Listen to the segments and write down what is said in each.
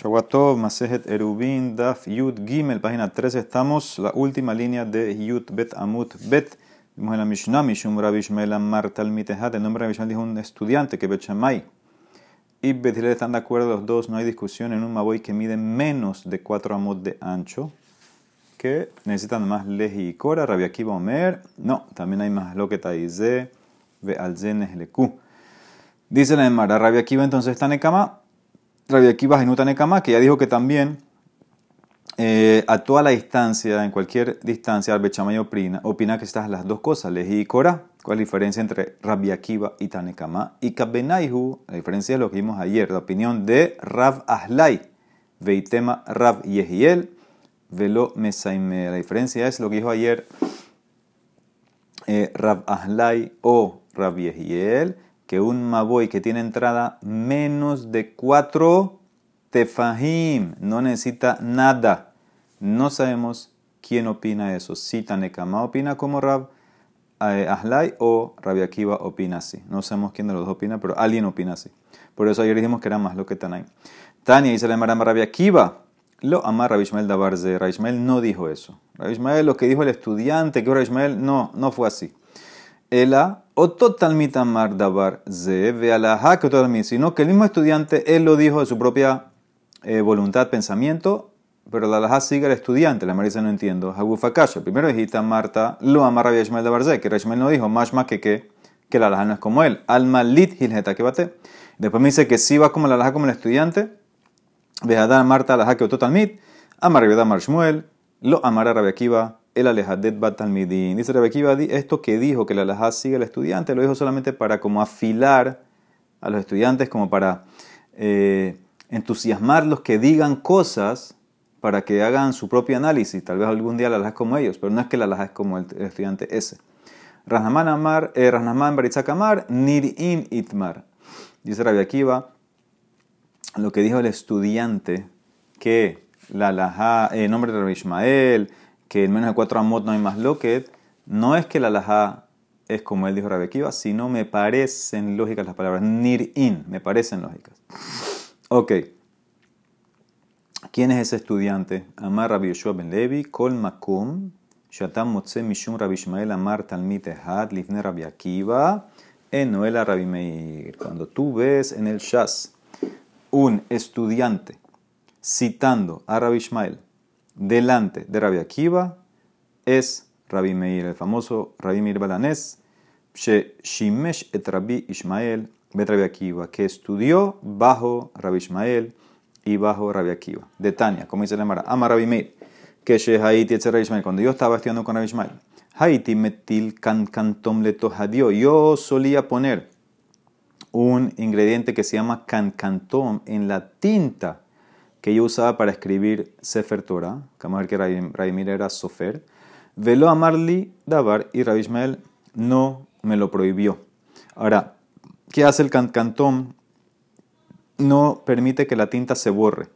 Shawato, Masejet Erubin, Daf, Yud, Gimel, página 13. Estamos, la última línea de Yud, Bet, Amut, Bet. Vimos en la Mishnah, Mishum Rabbi Shmuel Amar. El nombre de Rabbi dijo un estudiante que Bet. Y Bet están de acuerdo los dos, no hay discusión en un Maboy que mide menos de 4 amot de ancho. Que necesitan más Leji y Cora, Rabbi Akiva Omer. No, también hay más lo que Taize, Ve Alzenes Leku. Dice la Emara, Rabbi Akiva entonces está en Ekama. Rabbi Akiva Genuta Nekama, que ya dijo que también eh, a toda la distancia, en cualquier distancia, al Bechamay opina, opina que estas las dos cosas, Leji y Cora. ¿Cuál es la diferencia entre Rabbi Akiva y Tanekama? Y Kabenaihu, la diferencia es lo que vimos ayer, la opinión de Rav Ahlai, Veitema Rav Yehiel, Velo Mesaime. La diferencia es lo que dijo ayer eh, Rav Ahlai o Rav Yehiel que un maboy que tiene entrada menos de 4 tefahim no necesita nada. No sabemos quién opina eso. Si Tanekama opina como Rab eh, Ahlai o Rabbi Akiva opina así. No sabemos quién de los dos opina, pero alguien opina así. Por eso ayer dijimos que era más lo que Tanay. Tania dice la Marama Rabbi Akiva. Lo ama Rabbi Ishmael Dabarze. No dijo eso. Rabbi lo que dijo el estudiante, que Rabbi Ishmael, no, no fue así. Ela, o mar dabar ze, ve alaha que sino que el mismo estudiante, él lo dijo de su propia eh, voluntad, pensamiento, pero la alaha sigue al estudiante, la Marisa no entiendo. Hagufakasha, primero dijiste Marta, lo amarra Yashmael dabar ze, que Rashmael no dijo, más más que que, que la alaha no es como él. Alma lit hilheta que bate. Después me dice que sí va como la alaha como el estudiante, ve a Marta alaha que totalmit, amar Mar Shmuel, lo amarra Rabbi Akiva, el alejadet batalmidin. Dice Rebekiva, esto que dijo que la alajá sigue al estudiante, lo dijo solamente para como afilar a los estudiantes, como para eh, entusiasmarlos que digan cosas para que hagan su propio análisis. Tal vez algún día la alajá es como ellos, pero no es que la alajá es como el, estudiante ese. Rahnamán Amar, eh, Amar, Nir'in Itmar. Dice Rabbi Akiva, lo que dijo el estudiante, que la alajá, en nombre de Rabbi Ismael, que en menos de cuatro amot no hay más loquet, no es que la alajá es como él dijo Rabekiva, sino me parecen lógicas las palabras nir-in, me parecen lógicas. Ok. ¿Quién es ese estudiante? Amar Rabbi Yoshua ben Levi, Kol Makum, Shatam Motze Mishum Rabbi Ishmael Amar Talmit Ehad, Lifne Rabbi Akiva, Enoela Rabbi Meir. Cuando tú ves en el Shas un estudiante citando a Rabbi Ishmael delante de Rabbi Akiva es Rabbi Meir, el famoso Rabbi Meir Balanés, Shimesh et Rabbi Ishmael bet Rabbi Akiva, que estudió bajo Rabbi Ishmael y bajo Rabbi Akiva. De Tania, como dice la Mara, ama Rabbi Meir, que et Rabbi cuando yo estaba estudiando con Rabbi Ishmael, Haiti metil can le yo solía poner un ingrediente que se llama cancantom en la tinta que yo usaba para escribir Sefer Torah, que vamos a ver que Raimir era Sofer, velo amarli davar y Rabbi Ishmael no me lo prohibió. Ahora, ¿qué hace el cantón? No permite que la tinta se borre.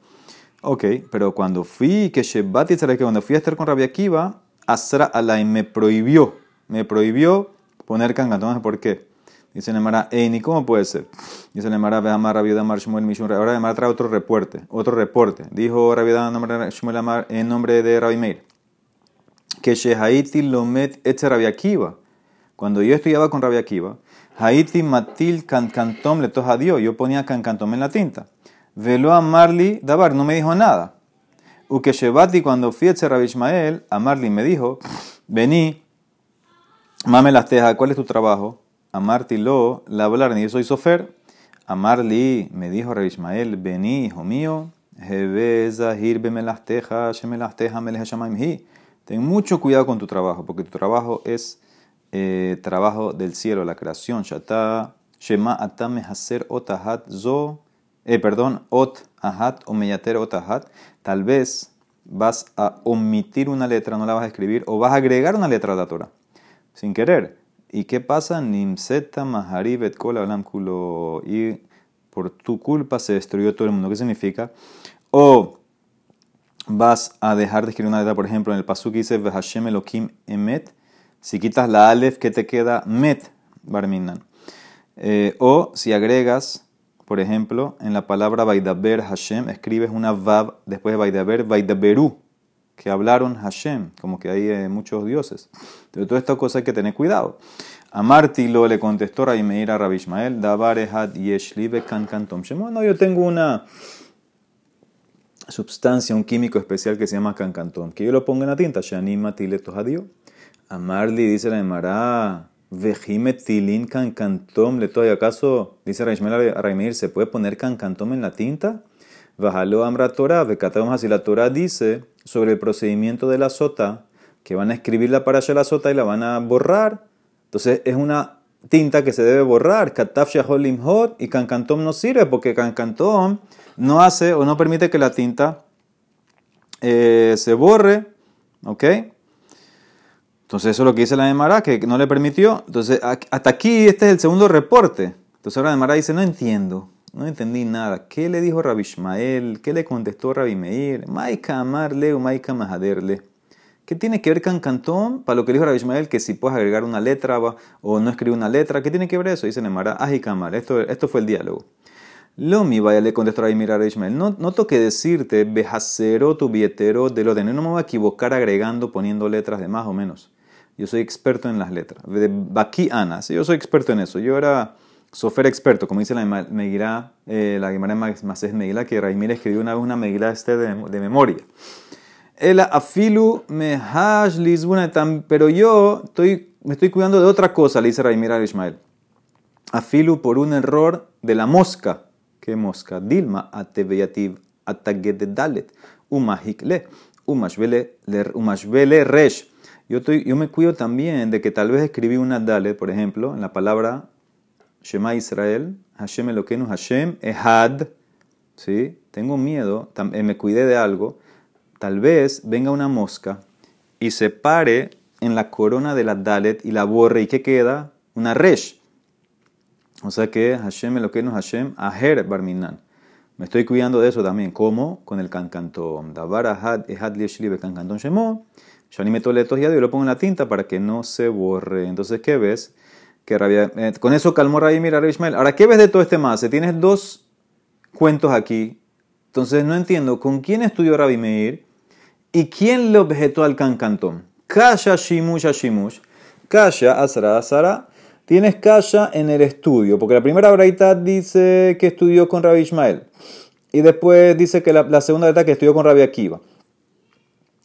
Ok, pero cuando fui, que Shebati que cuando fui a estar con Rabbi Akiva, Asra Alay me prohibió, me prohibió poner cantón. ¿Por qué? Dice Nemara, ni ¿cómo puede ser? Dice Nemara, ve amar Rabbi Amar Shmuel Mishun. Ahora Nemara trae otro reporte, otro reporte. Dijo Rabbi Amar Shmuel Amar en nombre de Rabbi Meir. Que Shehaiti Lomet Etze Rabbi Akiva. Cuando yo estudiaba con Rabbi Akiva, Haiti Matil Cancantom le toja Dios. Yo ponía Cancantom en la tinta. Velo Amarli Dabar, no me dijo nada. Uke Shebati, cuando fui a Rabbi Ishmael, Amarli me dijo, vení, mame las tejas, ¿cuál es tu trabajo? Amarti lo, la hablar, yo soy sofer. Amarli, me dijo Rey Ismael, vení, hijo mío, Ten mucho cuidado con tu trabajo, porque tu trabajo es eh, trabajo del cielo, la creación. Shata, Shema atame hacer otahat zo, eh, perdón, ot ahat o meyater otahat. Tal vez vas a omitir una letra, no la vas a escribir, o vas a agregar una letra a la Torah, sin querer. ¿Y qué pasa? Nimseta maharibet kola kulo. Y por tu culpa se destruyó todo el mundo. ¿Qué significa? O vas a dejar de escribir una letra, por ejemplo, en el pasuk dice Vehashem Elohim Emet. Si quitas la Aleph, ¿qué te queda? Met, Barminan. Eh, o si agregas por ejemplo, en la palabra Vaidaber Hashem, escribes una Vav después de Vaidaber, Vaidaberu, que hablaron Hashem, como que hay eh, muchos dioses. De toda esta cosa hay que tener cuidado. A Martilo le contestó Rabimeir a Rabbi Ishmael, Dabarehat Yeshlibe Kankantom No, yo tengo una sustancia, un químico especial que se llama Kankantom, que yo lo pongo en la tinta, Shanima Tileto Hadio. A Marli dice la Emara, Vejimet Tilin Kankantom, ¿le acaso? Dice Rabimeir a Rabimeir, ¿se puede poner Kankantom en la tinta? Bajalo Amra Torah, así la Torah dice sobre el procedimiento de la sota, que van a escribir la allá de la sota y la van a borrar. Entonces es una tinta que se debe borrar. Kataf Shaholim Hot y Cancantom no sirve porque Cancantom no hace o no permite que la tinta eh, se borre. ¿Ok? Entonces eso es lo que dice la Emara, que no le permitió. Entonces hasta aquí este es el segundo reporte. Entonces ahora la Emara dice, no entiendo. No entendí nada. ¿Qué le dijo Rabbi Ishmael? ¿Qué le contestó Rabbi Meir? Maika amarle o maika mahaderle. ¿Qué tiene que ver con Cantón? Para lo que dijo Rabbi Ishmael, que si puedes agregar una letra o no escribir una letra, ¿qué tiene que ver eso? Dice Nemara, Kamar. Esto, esto fue el diálogo. Lomi, vaya, le contestó Rabbi Meir a Ishmael. No, no toque decirte, bejacero tu billetero de lo de no me voy a equivocar agregando, poniendo letras de más o menos. Yo soy experto en las letras. De Baki Ana, yo soy experto en eso. Yo era Sofer experto, como dice la Megilá, eh, la Gemara más es Megilá, que Raimir escribió una vez una Megilá este de, de memoria. El afilu mehash pero yo estoy, me estoy cuidando de otra cosa, le dice Raimir al Ismael. Afilu por un error de la mosca. ¿Qué mosca? Dilma ateveyativ atagededalet umahikle umashvele resh. Yo, estoy, yo me cuido también de que tal vez escribí una dalet, por ejemplo, en la palabra Shema Israel, Hashem Eloquenu, Hashem Ehad, ¿sí? Tengo miedo, eh, me cuidé de algo, tal vez venga una mosca y se pare en la corona de la Dalet y la borre, ¿y qué queda? Una Resh. O sea que Hashem Eloquenu, Hashem Aher Barminan. Me estoy cuidando de eso también. ¿Cómo? Con el cancantom. Dabar Ahad Ehad Lieshlibe Cancantom Shemo. Yo ni meto letos y yo lo pongo en la tinta para que no se borre. Entonces, ¿qué ves? Eh, con eso calmó Rabbi Mira Rabbi Ishmael. Ahora, ¿qué ves de todo este más? Tienes dos cuentos aquí. Entonces, no entiendo con quién estudió Rabbi Meir y quién le objetó al cancantón. Kasha Shimush Shimush. Kasha Asara Asara. Tienes Kasha en el estudio, porque la primera braita dice que estudió con Rabbi Ishmael. Y después dice que la, segunda braita que estudió con Rabbi Akiva.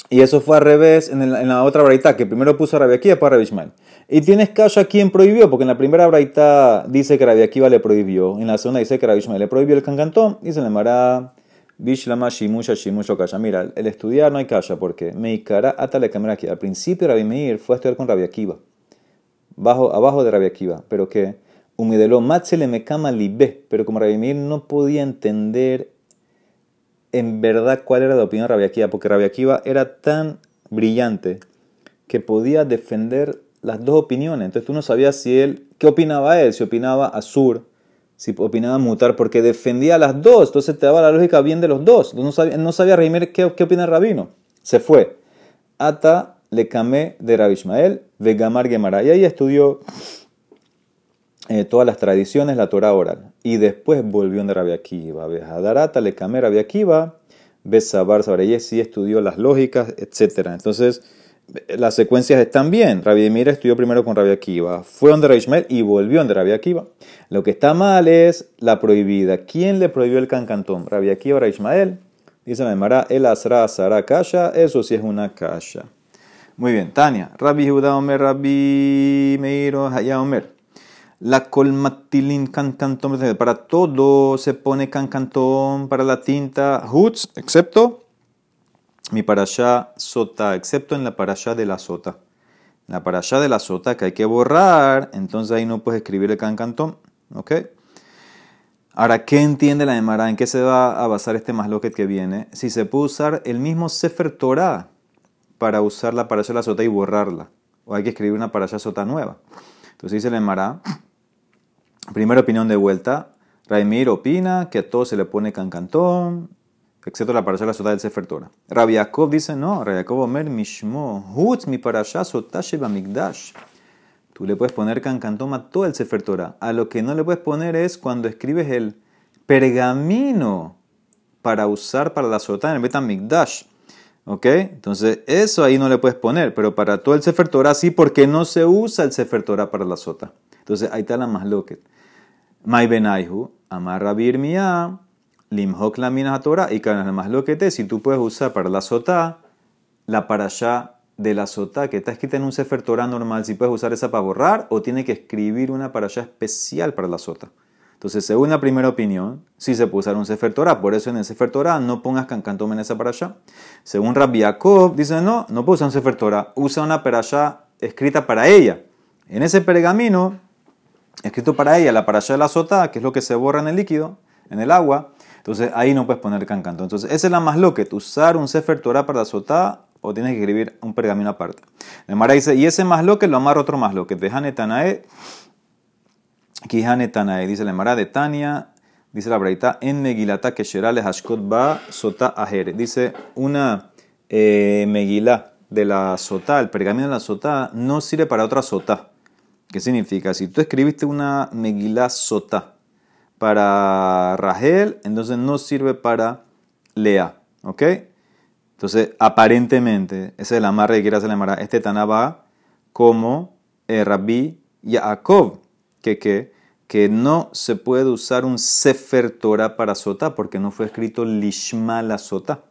Y eso fue al revés en, la otra braita, que primero puso a Rabbi Akiva y después a Rabbi Ishmael. Y tienes Kasha quien prohibió, porque en la primera braita dice que Rabbi Akiva le prohibió, en la segunda dice que Rabbi le prohibió el cancantón, dice la Mara Bishlama Shimusha Shimusha Kasha. Mira, el estudiar no hay Kasha, porque Meikara Atale Kamera aquí. Al principio Rabbi Meir fue a estudiar con Rabbi Akiva, bajo, abajo de Rabbi Akiva, pero que Humidelo Matzele Mekama Libe, pero como Rabbi Meir no podía entender en verdad cuál era la opinión de Rabbi Akiva, porque Rabbi Akiva era tan brillante que podía defender las dos opiniones. Entonces tú no sabías si él, qué opinaba él, si opinaba Azur, si opinaba Mutar, porque defendía las dos. Entonces te daba la lógica bien de los dos. No sabía, no sabía qué, qué opina el rabino. Se fue. Ata le camé de Rabbi Ishmael, Vegamar Gemara. Y ahí estudió eh, todas las tradiciones, la Torah oral. Y después volvió de Rabbi Akiva. Le camé Rabbi Akiva, Besabar Sabareye sí estudió las lógicas, etc. Entonces las secuencias están bien. Rabbi Emir estudió primero con Rabbi Akiva, fue donde Rabbi Ishmael y volvió donde Rabbi Akiva. Lo que está mal es la prohibida. ¿Quién le prohibió el cancantón? Rabbi Akiva o Rabbi Ishmael. Dice la Emara, el asra asara kasha, eso sí es una kasha. Muy bien, Tania. Rabbi Judá Omer, Rabbi Meiro, Haya Omer. La colmatilin cancantón, para todo se pone cancantón, para la tinta, huts, excepto mi parashá sota, excepto en la parashá de la sota. la parashá de la sota que hay que borrar, entonces ahí no puedes escribir el cancantón. ¿Ok? Ahora, ¿qué entiende la Emara? ¿En qué se va a basar este masloquet que viene? Si se puede usar el mismo Sefer Torah para usar la parashá de la sota y borrarla. O hay que escribir una parashá sota nueva. Entonces dice la Emara, primera opinión de vuelta, Raimir opina que a todo se le pone cancantón, excepto la parasha la sota del Sefer Torah. Rabbi Yaakov dice, no, Rabbi Yaakov Omer Mishmo, Hutz mi parasha sota Migdash. Tú le puedes poner cancantoma todo el Sefer Torah. A lo que no le puedes poner es cuando escribes el pergamino para usar para la sota en el Betamikdash. ¿Ok? Entonces, eso ahí no le puedes poner, pero para todo el Sefer Torah sí, porque no se usa el Sefer Torah para la sota. Entonces, ahí está la más loquet. Mai benaihu, amarra birmia, limhok la mina Torah, y la más loquete, si tú puedes usar para la sota, la para allá de la sota que está escrita en un Sefer Torah normal, si puedes usar esa para borrar, o tiene que escribir una para allá especial para la sota. Entonces, según la primera opinión, sí se puede usar un Sefer Torah. Por eso en el Sefer Torah no pongas Cancantom en esa para allá. Según Rabbi Yaakov, dice no, no puedo usar un Sefer Torah. Usa una para allá escrita para ella. En ese pergamino, escrito para ella, la para allá de la sota, que es lo que se borra en el líquido, en el agua. Entonces, ahí no puedes poner Cancanto. Entonces, esa es la más. Usar un Sefer Torah para la sota o tienes que escribir un pergamino aparte. El Mara dice, y ese más lo amarra otro más loque. Dejane Tanae Kihane Tanae, dice la Mara de Tania, dice la Braita, en Megilata Kesherale Hashkot Ba Sota Aher. Dice una eh, Megilá de la Sota, el pergamino de la Sota, no sirve para otra Sota. ¿Qué significa? Si tú escribiste una Megilá Sota para Rahel, entonces no sirve para Lea. ¿Ok? Entonces, aparentemente, ese es el amarre que quiere hacer la. Este Tanaba como eh, Rabbi Yaakov, que, que que no se puede usar un Sefer Torah para Sota porque no fue escrito Lishma la Sota.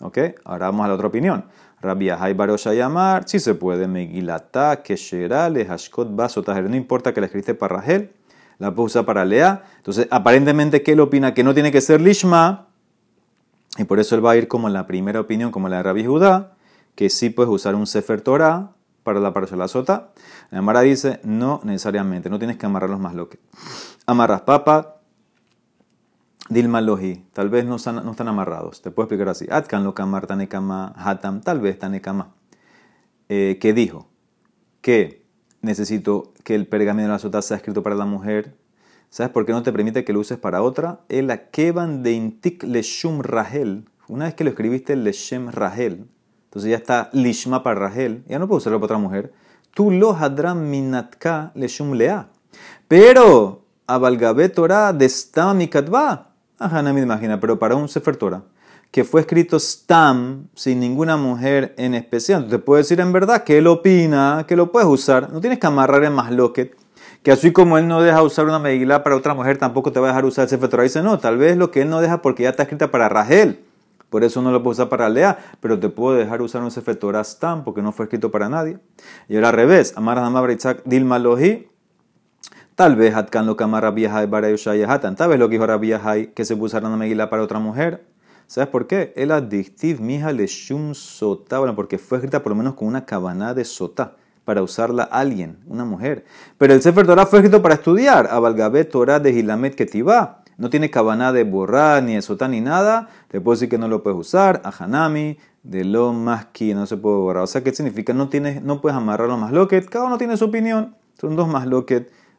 ¿Ok? Ahora vamos a la otra opinión. Rabbi Ahai Barosha Yamar, sí se puede. Megilata, Keshera, Hashkot, Basotajer. No importa que la escribiste para Rahel, la puedo usar para Lea. Entonces, aparentemente, ¿qué él opina? Que no tiene que ser Lishma. Y por eso él va a ir como la primera opinión, como la de Rabbi Judá, que sí puedes usar un Sefer Torah para la parasha la sota. La Amara dice, no necesariamente, no tienes que amarrarlos más lo que. Amarras papa, dilma loji, tal vez no están, no están amarrados. Te puedo explicar así. Atkan lo kamar tanekama hatam, tal vez tanekama. Eh, ¿Qué dijo? Que necesito que el pergamino de la sota sea escrito para la mujer. ¿Sabes por qué no te permite que lo uses para otra? El akeban de intik leshum rahel. Una vez que lo escribiste, leshem rahel, entonces ya está lishma para Rahel, ya no puedo usarlo para otra mujer. Tú lo hadram minatka leshum lea. Pero, abalgabe Torah de. Ajá, no me imagina, pero para un Sefer Torah que fue escrito stam sin ninguna mujer en especial. Te puedo decir en verdad que él opina que lo puedes usar. No tienes que amarrar en más loquet. Que así como él no deja usar una megilá para otra mujer, tampoco te va a dejar usar el Sefer Torah. Dice, no, tal vez lo que él no deja porque ya está escrita para Rahel. Por eso no lo puedo usar para Lea, pero te puedo dejar usar un Sefer Torah Stam porque no fue escrito para nadie. Y ahora al revés, Amar Itzak Dilma Lohi, tal vez Hatkan lo Kamar Rabbi Hatan, tal vez lo que dijo Rabbi que se puso una Megilá para otra mujer. ¿Sabes por qué? El adictiv mija le shum sota, bueno, porque fue escrita por lo menos con una cabana de sota para usarla alguien, una mujer. Pero el Sefer Torah fue escrito para estudiar. Abalgabet Torah de Hilamet Ketivá no tiene cabana de borrar, ni de sotá, ni nada, te puedo decir que no lo puedes usar. A Hanami, de lo más que no se puede borrar. O sea, ¿qué significa? No, tienes, no puedes amarrarlo más loquet. Cada uno tiene su opinión. Son dos más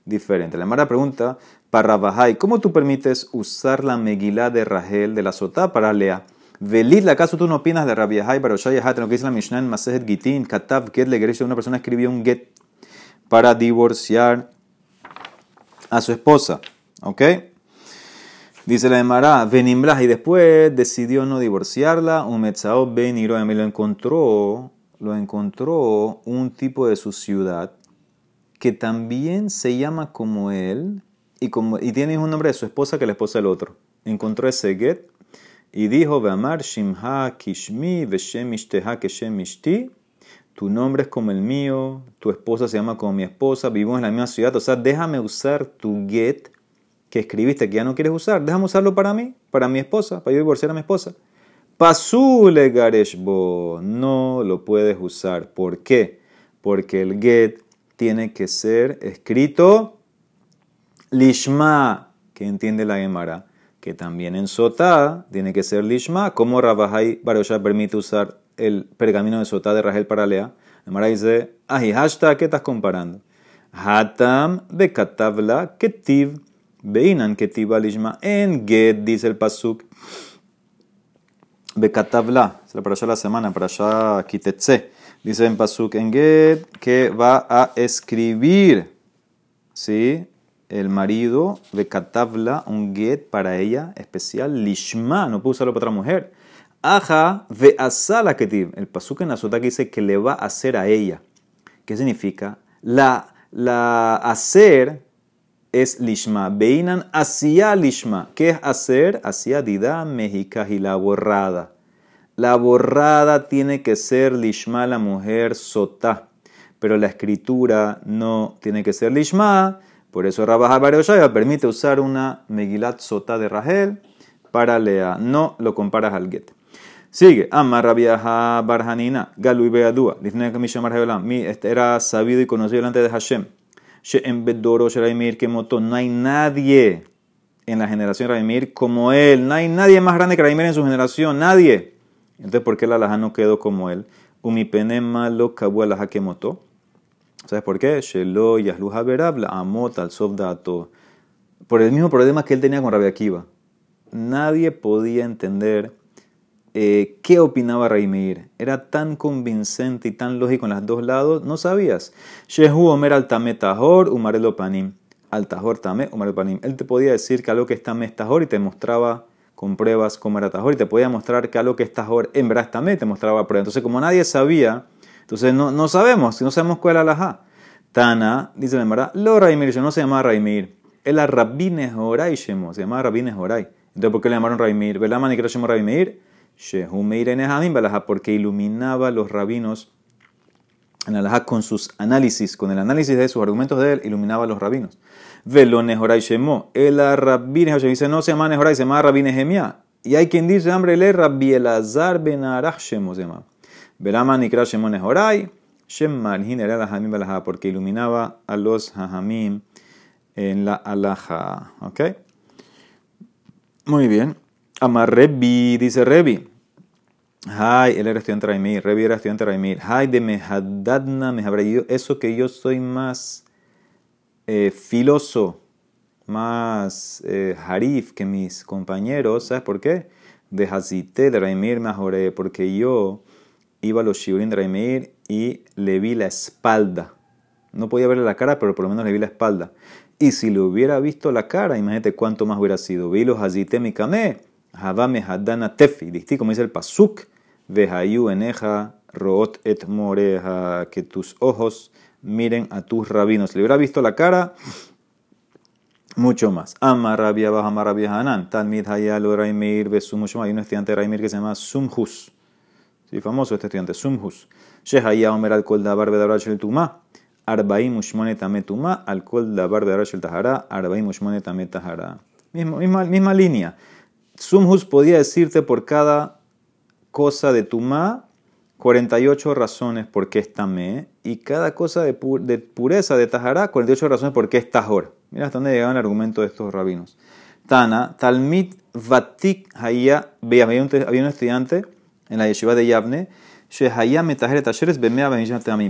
loquet diferentes. La mala pregunta, para Bajay, ¿cómo tú permites usar la megilá de Rahel, de la sotá, para Lea? Velid, ¿acaso tú no opinas de Rabbi Yahai, Baroshai lo que dice la Mishnah en Gitin, Katav, Get, le una persona escribió un get para divorciar a su esposa? ¿Ok? Dice la Emara, Benimbrah, y después decidió no divorciarla. Un Metzao Ben y lo encontró, lo encontró un tipo de su ciudad que también se llama como él y, como, y tiene un nombre de su esposa que la esposa del otro. Encontró ese get y dijo, Beamar Shimha Kishmi. Tu nombre es como el mío, tu esposa se llama como mi esposa, vivimos en la misma ciudad. O sea, déjame usar tu get que escribiste que ya no quieres usar, déjame usarlo para mí, para mi esposa, para yo divorciar a mi esposa. Pasule gareshbo, no lo puedes usar. ¿Por qué? Porque el get tiene que ser escrito lishma, que entiende la Gemara, que también en sotá tiene que ser lishma. ¿Cómo Rabahai Barosha permite usar el pergamino de sotá de Rachel para Lea? La Gemara dice, ahi, hashtag, ¿qué estás comparando? Hatam bekatavla ketiv Veinan que lishma en get, dice el pasuk. Bekatavla, es la para allá la semana, para allá kitetse. Dice en pasuk en get que va a escribir, ¿sí? el marido de Katabla un get para ella especial, Lishma, no puede usarlo para otra mujer. Aja ve asala ketiv. El pasuk en la que dice que le va a hacer a ella. ¿Qué significa? La, la hacer es lishma. Beinan hacia lishma. ¿Qué es hacer? Hacia dida mexica y la borrada. La borrada tiene que ser lishma la mujer sota. Pero la escritura no tiene que ser lishma. Por eso Rabah Bareoshaya permite usar una megilat sota de Rahel para lea. No lo comparas al get. Sigue, Amar Rabiaha Barhanina, Galu y Beadua, este era sabido y conocido delante de Hashem. She'em Bedoro Sheraimir Kemoto, no hay nadie en la generación de Raimir como él, no hay nadie más grande que Raimir en su generación, nadie. Entonces, ¿por qué la Laja no quedó como él? Umipene malo kabu Laja Kemoto. ¿Sabes por qué? Shelo Yahluha Berabla, Amot al Sofdato. Por el mismo problema que él tenía con Rabia Akiva. Nadie podía entender eh, qué opinaba Raimir. Era tan convincente y tan lógico en los dos lados, no sabías. Shehu Omer al Tame Tahor, Umarelo Panim. Al Tahor Tame, Umarelo Panim. Él te podía decir que algo que es Tame es Tahor y te mostraba con pruebas cómo era Tahor y te podía mostrar que algo que es Tahor en verdad Tame, te mostraba pruebas. Entonces, como nadie sabía, entonces no, no sabemos, no sabemos cuál es la laja. Tana, dice la verdad, lo Raimir, yo no se llamaba Raimir. Él era Rabines Horai Shemo, se llamaba Rabines Horai. Entonces, ¿por qué le llamaron Raimir? ¿Verdad, man, que lo Raimir? porque iluminaba los rabinos en la con sus análisis, con el análisis de sus argumentos de él, iluminaba a los rabinos. Velo Nehorai Shemo, el Rabbi dice, no se llama Nehorai, se llama Rabbi Nehemia. Y hay quien dice, hombre, le Rabbi Elazar ben Arach Shemo se llama. Verama Nikra Shemo Nehorai, la Hamim porque iluminaba a los Hajamim en la Alaha. ¿Ok? Muy bien. Amar Rebi, dice Rebi. Hay, él era estudiante Raimir, Rebi era estudiante Raimir. Hay de Mehadadna, Mehabrayido, eso que yo soy más eh, filoso, más eh, harif que mis compañeros, ¿sabes por qué? De Hazite, de Raimir, mejoré, porque yo iba a los shiurim de Raimir y le vi la espalda. No podía verle la cara, pero por lo menos le vi la espalda. Y si le hubiera visto la cara, imagínate cuánto más hubiera sido. Vi los Hazite, mi camé Havame Hadana Tefi, Disti, como dice el Pasuk, Vehayu eneja root et moreja, que tus ojos miren a tus rabinos. Le hubiera visto la cara, mucho más. Ama Rabia Bahama Rabia Hanan, Talmid Hayalo Raimir Besumushma. Hay un estudiante de Raimir que se llama Sumhus. Sí, famoso este estudiante, Sumhus. Shehaya Omer Alcohol Dabar Bedabra Shel Tuma. Arbaim Ushmone Tame Tuma. Alcohol Dabar Bedabra Shel Tahara. Arbaim Ushmone Tame Tahara. Misma, misma línea. Sumhus podía decirte por cada cosa de Tumá 48 razones por qué es Tamé y cada cosa de, pureza de Tajará 48 razones por qué es Tajor. Mira hasta dónde llegaba el argumento de estos rabinos. Tana, Talmid Vatik Haya, un, había un estudiante en la yeshiva de Yavne,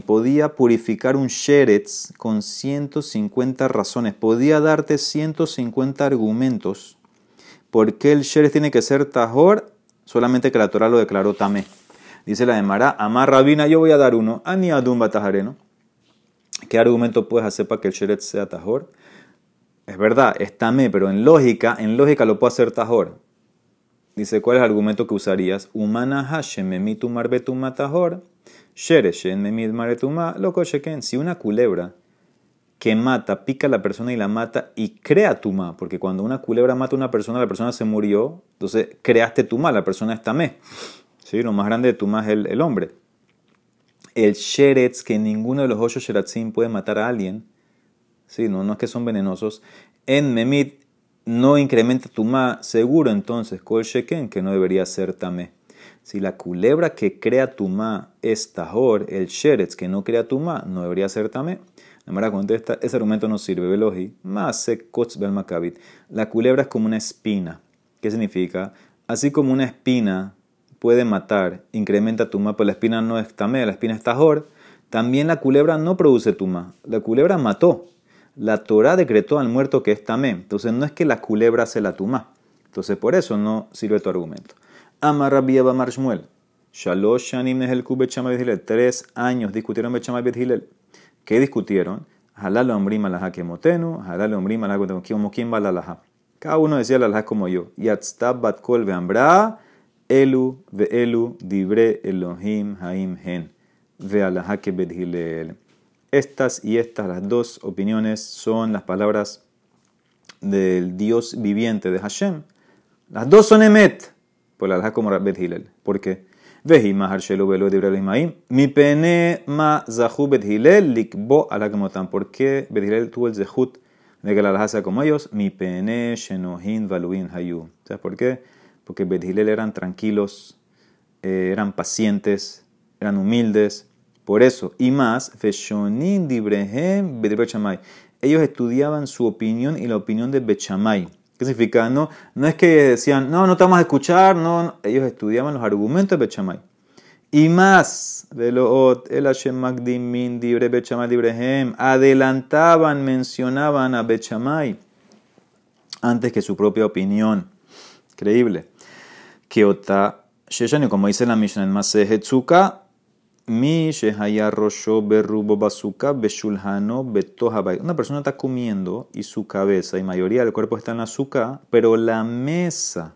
podía purificar un sheretz con 150 razones, podía darte 150 argumentos ¿Por qué el Sheres tiene que ser Tajor? Solamente que la Torah lo declaró Tamé. Dice la de Mara, Amar Rabina, yo voy a dar uno. Ani Adumba Tajareno. ¿Qué argumento puedes hacer para que el Sheret sea Tajor? Es verdad, es Tamé, pero en lógica, en lógica lo puedo hacer Tajor. Dice, ¿cuál es el argumento que usarías? Humana Hashem memitu marbetuma Tajor. Memit maretuma. Si una culebra que mata, pica a la persona y la mata y crea tuma, porque cuando una culebra mata a una persona, la persona se murió, entonces creaste tuma, la persona está me. ¿Sí? Lo más grande de tuma es el, hombre. El sheretz, que ninguno de los ocho sheratzim puede matar a alguien, ¿sí? no, no es que son venenosos, en memit no incrementa tuma, seguro entonces, que no debería ser tamé. Si la culebra que crea tuma es tahor, el sheretz que no crea tuma, no debería ser tamé. La contesta, ese argumento no sirve. Veloji, se macabit. La culebra es como una espina. ¿Qué significa? Así como una espina puede matar, incrementa tuma, pues la espina no es tamé, la espina es tajor, también la culebra no produce tuma. La culebra mató. La Torah decretó al muerto que es tamé. Entonces no es que la culebra se la tuma. Entonces por eso no sirve tu argumento. Amar Rabbi Marshmuel. Shalosh Shanim el Kubet Tres años discutieron Bet Hilel. ¿Qué discutieron? halal ombrim alaha kemotenu, halal ombrim alaha como quién va la alaha. Cada uno decía la alaha como yo. Yatstab bat kol elu ve elu dibre Elohim haim hen. Ve alaha que. Estas y estas, las dos opiniones, son las palabras del Dios viviente de Hashem. Las dos son emet, por la alaha como Bet Hillel. ¿Por qué? Vehi mahar shelu velo de Mi pene ma zahu Bet Hillel likbo alakemotam. ¿Por qué Bet Hillel tuvo el zehut de que la alaha sea como ellos? Mi pene shenohin valuin hayu. ¿Sabes por qué? Porque Bet Hillel eran tranquilos, eh, eran pacientes, eran humildes por eso, y más, Feshonin Dibrehem. Ellos estudiaban su opinión y la opinión de Bechamay. ¿Qué significa? No, no es que decían, no, no te vamos a escuchar, no, ellos estudiaban los argumentos de Bechamay. Y más, El adelantaban, mencionaban a Bechamay antes que su propia opinión. Increíble. Kiota, Sheshani, como dice la Mishnah en Masejet mi Una persona está comiendo y su cabeza y mayoría del cuerpo está en la azúcar, pero la mesa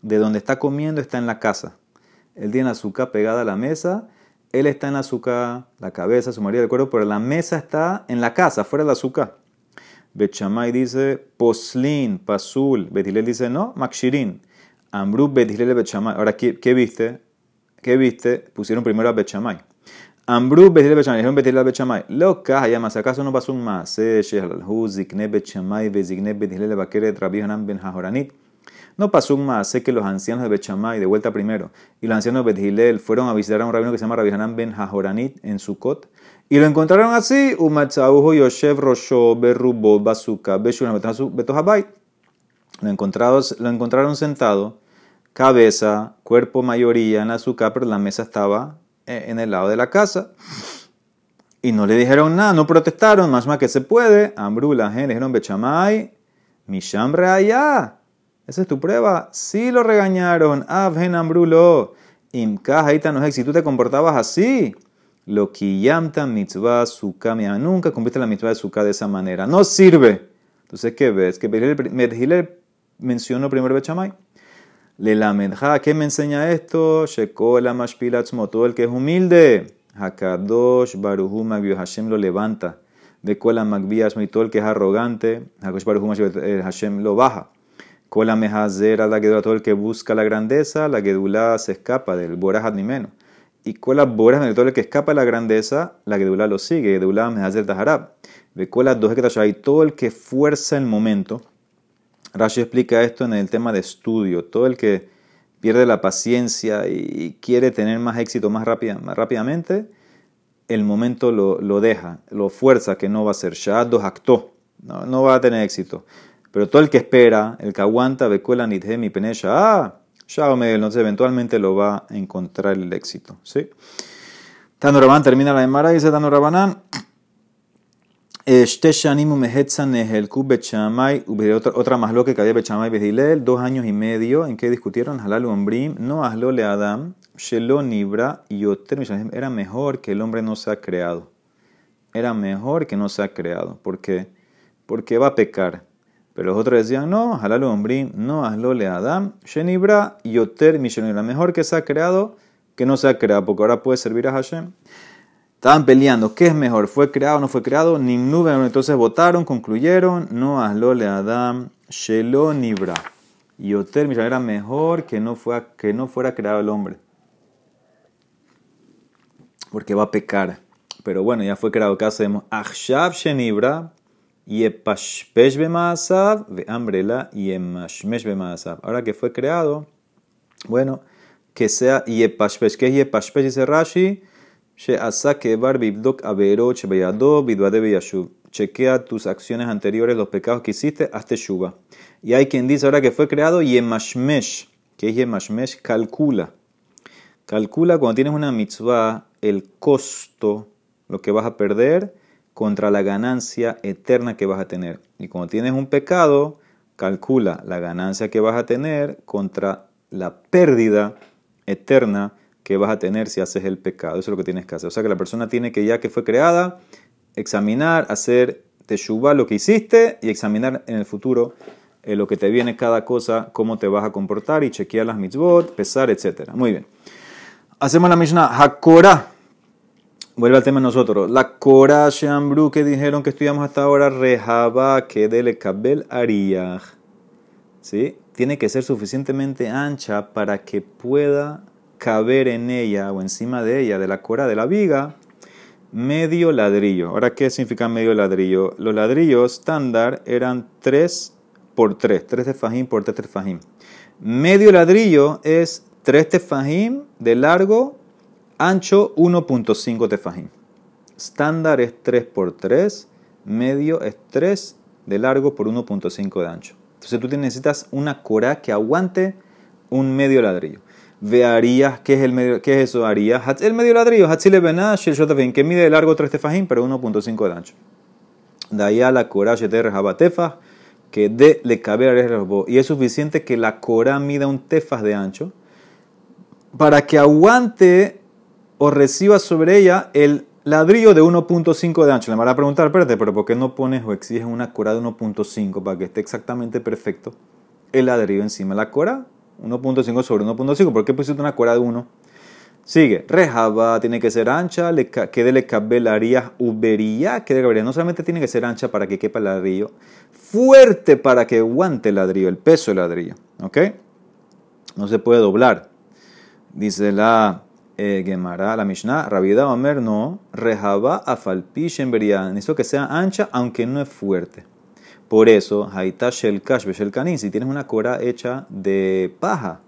de donde está comiendo está en la casa. Él tiene azúcar pegada a la mesa, él está en la azúcar, la cabeza, su mayoría del cuerpo, pero la mesa está en la casa, fuera del azúcar. Bechamay dice poslin, pasul. Betilel dice no, makshirin. Ambrú betilel bechamay. Ahora, ¿qué, ¿qué viste? ¿Qué viste? Pusieron primero a Bechamay. Ambrú Betil Bechamay, dijeron Betil Bechamay. Lo caja, más, ¿acaso no pasó un más? Shehalhu, Zikne Bechamay, Bezikne Betil Rabbi Hanan Ben Hajoranit. No pasó un más, sé que los ancianos de Bechamay, de vuelta primero, y los ancianos de Bethilel fueron a visitar a un rabino que se llama Rabbi Hanan Ben Hajoranit en Sukkot, y lo encontraron así, Umatzauhu Yoshev Rosho Berrubo Basuka Beshulam Betohabay. Lo lo encontraron sentado cabeza, cuerpo mayoría en la azúcar, pero la mesa estaba eh, en el lado de la casa. Y no le dijeron nada, no protestaron, más más que se puede. Ambrú, la gente dijeron, Bechamay, Mishambre allá. Esa es tu prueba. Sí lo regañaron. Abgen Ambrulo. Imka no es si tú te comportabas así. Lo yamta mitzvah suka. Nunca cumpliste la mitzvah de suka de esa manera. No sirve. Entonces, ¿qué ves? Que Medhile mencionó primero Bechamay. Le lamedja, ¿qué me enseña esto? Shekola mashpilatzmo, todo el que es humilde. Hakadosh baruhu magbiu Hashem lo levanta. De kola magbiasmo y todo el que es arrogante. Hakadosh baruhu eh, Hashem lo baja. Kola mehazera la gedula, todo el que busca la grandeza, la gedula se escapa del borajat ni menos. Y kola boras, todo el que escapa de la grandeza, la gedula lo sigue. Gedula mehazer taharab. De kola dos que todo el que fuerza el momento Rashi explica esto en el tema de estudio. Todo el que pierde la paciencia y quiere tener más éxito más, rápida, más rápidamente, el momento lo, lo, deja, lo fuerza que no va a ser. Shad actó, no, no va a tener éxito. Pero todo el que espera, el que aguanta, Bekuela Nidhem y Penesha, ah, entonces eventualmente lo va a encontrar el éxito. ¿sí? Tano termina la Emara y dice Tano otra, otra más lo que había Bechamay Bedilel, dos años y medio en que discutieron Halal Ombrim, no hazlo le Adam, Shelo Nibra y Era mejor que el hombre no se ha creado. Era mejor que no se ha creado. ¿Por qué? Porque va a pecar. Pero los otros decían, no, Halal Ombrim, no hazlo le Adam, Shenibra y Yoter Era mejor que se ha creado que no se ha creado, porque ahora puede servir a Hashem. Estaban peleando, ¿qué es mejor? ¿Fue creado o no fue creado? Nimnu, entonces votaron, concluyeron, no le Adam, Shelo Nibra. Y Oter era mejor que no, fuera, que no fuera creado el hombre. Porque va a pecar. Pero bueno, ya fue creado. ¿Qué hacemos? Shenibra, Yepashpesh. Ahora que fue creado, bueno, que sea Yepashpesh. ¿Qué es Yepashpesh? Dice Rashi Chequea tus acciones anteriores, los pecados que hiciste, hazte shuba. Y hay quien dice ahora que fue creado Yemashmesh, que es Yemashmesh, calcula. Calcula cuando tienes una mitzvah el costo, lo que vas a perder, contra la ganancia eterna que vas a tener. Y cuando tienes un pecado, calcula la ganancia que vas a tener contra la pérdida eterna que vas a tener si haces el pecado. Eso es lo que tienes que hacer. O sea que la persona tiene que, ya que fue creada, examinar, hacer teshuva lo que hiciste y examinar en el futuro eh, lo que te viene cada cosa, cómo te vas a comportar y chequear las mitzvot, pesar, etc. Muy bien. Hacemos la Mishnah. Hakora. Vuelve al tema de nosotros. La Kora Shambru que dijeron que estudiamos hasta ahora, Rehaba que dele kabel ariyah. ¿Sí? Tiene que ser suficientemente ancha para que pueda caber en ella o encima de ella, de la cora de la viga, medio ladrillo. Ahora, ¿qué significa medio ladrillo? Los ladrillos estándar eran 3 por 3, 3 tefajim por 3 tefajim. Medio ladrillo es 3 tefajim de largo, ancho 1.5 tefajim. Estándar es 3 por 3, medio es 3 de largo por 1.5 de ancho. Entonces tú necesitas una cora que aguante un medio ladrillo. Vearías, ¿qué es, el medio, eso? Haría el medio ladrillo, Hatzile Benash, el que mide de largo 3 tefajim, pero 1.5 de ancho. De ahí a la cora Sheter Jabatefa, que de le cabe a Y es suficiente que la cora mida un tefas de ancho para que aguante o reciba sobre ella el ladrillo de 1.5 de ancho. Le van a preguntar, espérate, pero ¿por qué no pones o exiges una cora de 1.5 para que esté exactamente perfecto el ladrillo encima de la cora? 1.5 sobre 1.5, ¿por qué pusiste una cora de 1? Sigue, rejaba tiene que ser ancha, que le cabelaría ubería, que de no solamente tiene que ser ancha para que quepa el ladrillo, fuerte para que aguante el ladrillo, el peso del ladrillo, ¿ok? No se puede doblar. Dice la eh, Gemara, la Mishnah, Rabida Omer no, rejaba afalpi shembería. Necesito que sea ancha, aunque no es fuerte. Por eso, Haita Shel Kash Shel Kanin, si tienes una cora hecha de paja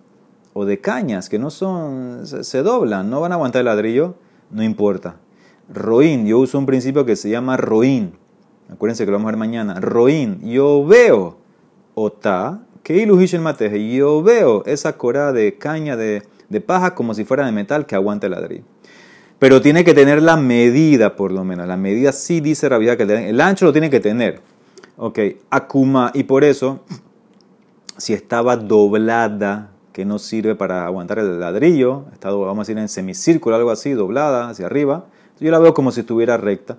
o de cañas que no son, se, doblan, no van a aguantar el ladrillo, no importa. Roín, yo uso un principio que se llama roín. Acuérdense que lo vamos a ver mañana. Roín, yo veo, ota, que el mateje, yo veo esa cora de caña de de paja como si fuera de metal que aguante el ladrillo. Pero tiene que tener la medida, por lo menos. La medida sí dice Rabia que el ancho lo tiene que tener. Ok, Akuma, y por eso, si estaba doblada, que no sirve para aguantar el ladrillo, está, vamos a decir en semicírculo, algo así, doblada hacia arriba, yo la veo como si estuviera recta,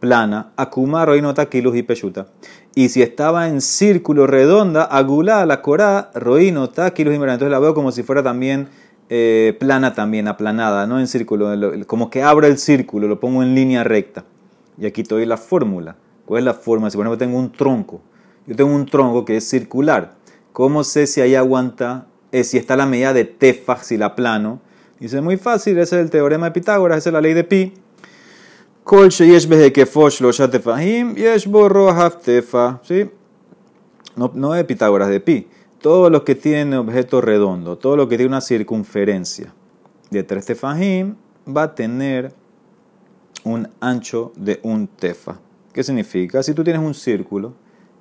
plana, Akuma, Roinota, Kilus y Peshuta. Y si estaba en círculo redonda, Agulá, la Corá, Roinota, Kilus y Entonces la veo como si fuera también eh, plana también, aplanada, no en círculo, como que abro el círculo, lo pongo en línea recta. Y aquí estoy la fórmula. ¿Cuál es la forma? Si por ejemplo tengo un tronco, yo tengo un tronco que es circular. ¿Cómo sé si ahí aguanta, eh, si está la medida de tefa, si la plano? Dice, muy fácil, ese es el teorema de Pitágoras, esa es la ley de pi. Kol sheyesh behekefosh lo tefahim, yesh borro tefa. ¿Sí? No, no Pitágoras, de pi. Todo lo que tiene objeto redondo, todo lo que tiene una circunferencia de tres tefajim, va a tener un ancho de un tefa. ¿Qué significa? Si tú tienes un círculo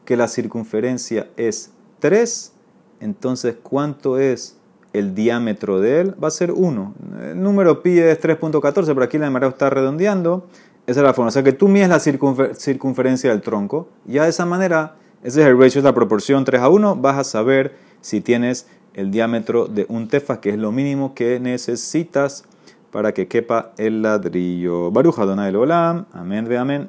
que la circunferencia es 3, entonces ¿cuánto es el diámetro de él? Va a ser 1. El número pi es 3.14, pero aquí la demara está redondeando. Esa es la forma. O sea que tú mides la circunferencia del tronco. Ya de esa manera ese es el ratio, es la proporción 3 a 1. Vas a saber si tienes el diámetro de un tefa, que es lo mínimo que necesitas para que quepa el ladrillo. Baruja Donai Olam. Amén, ve amén.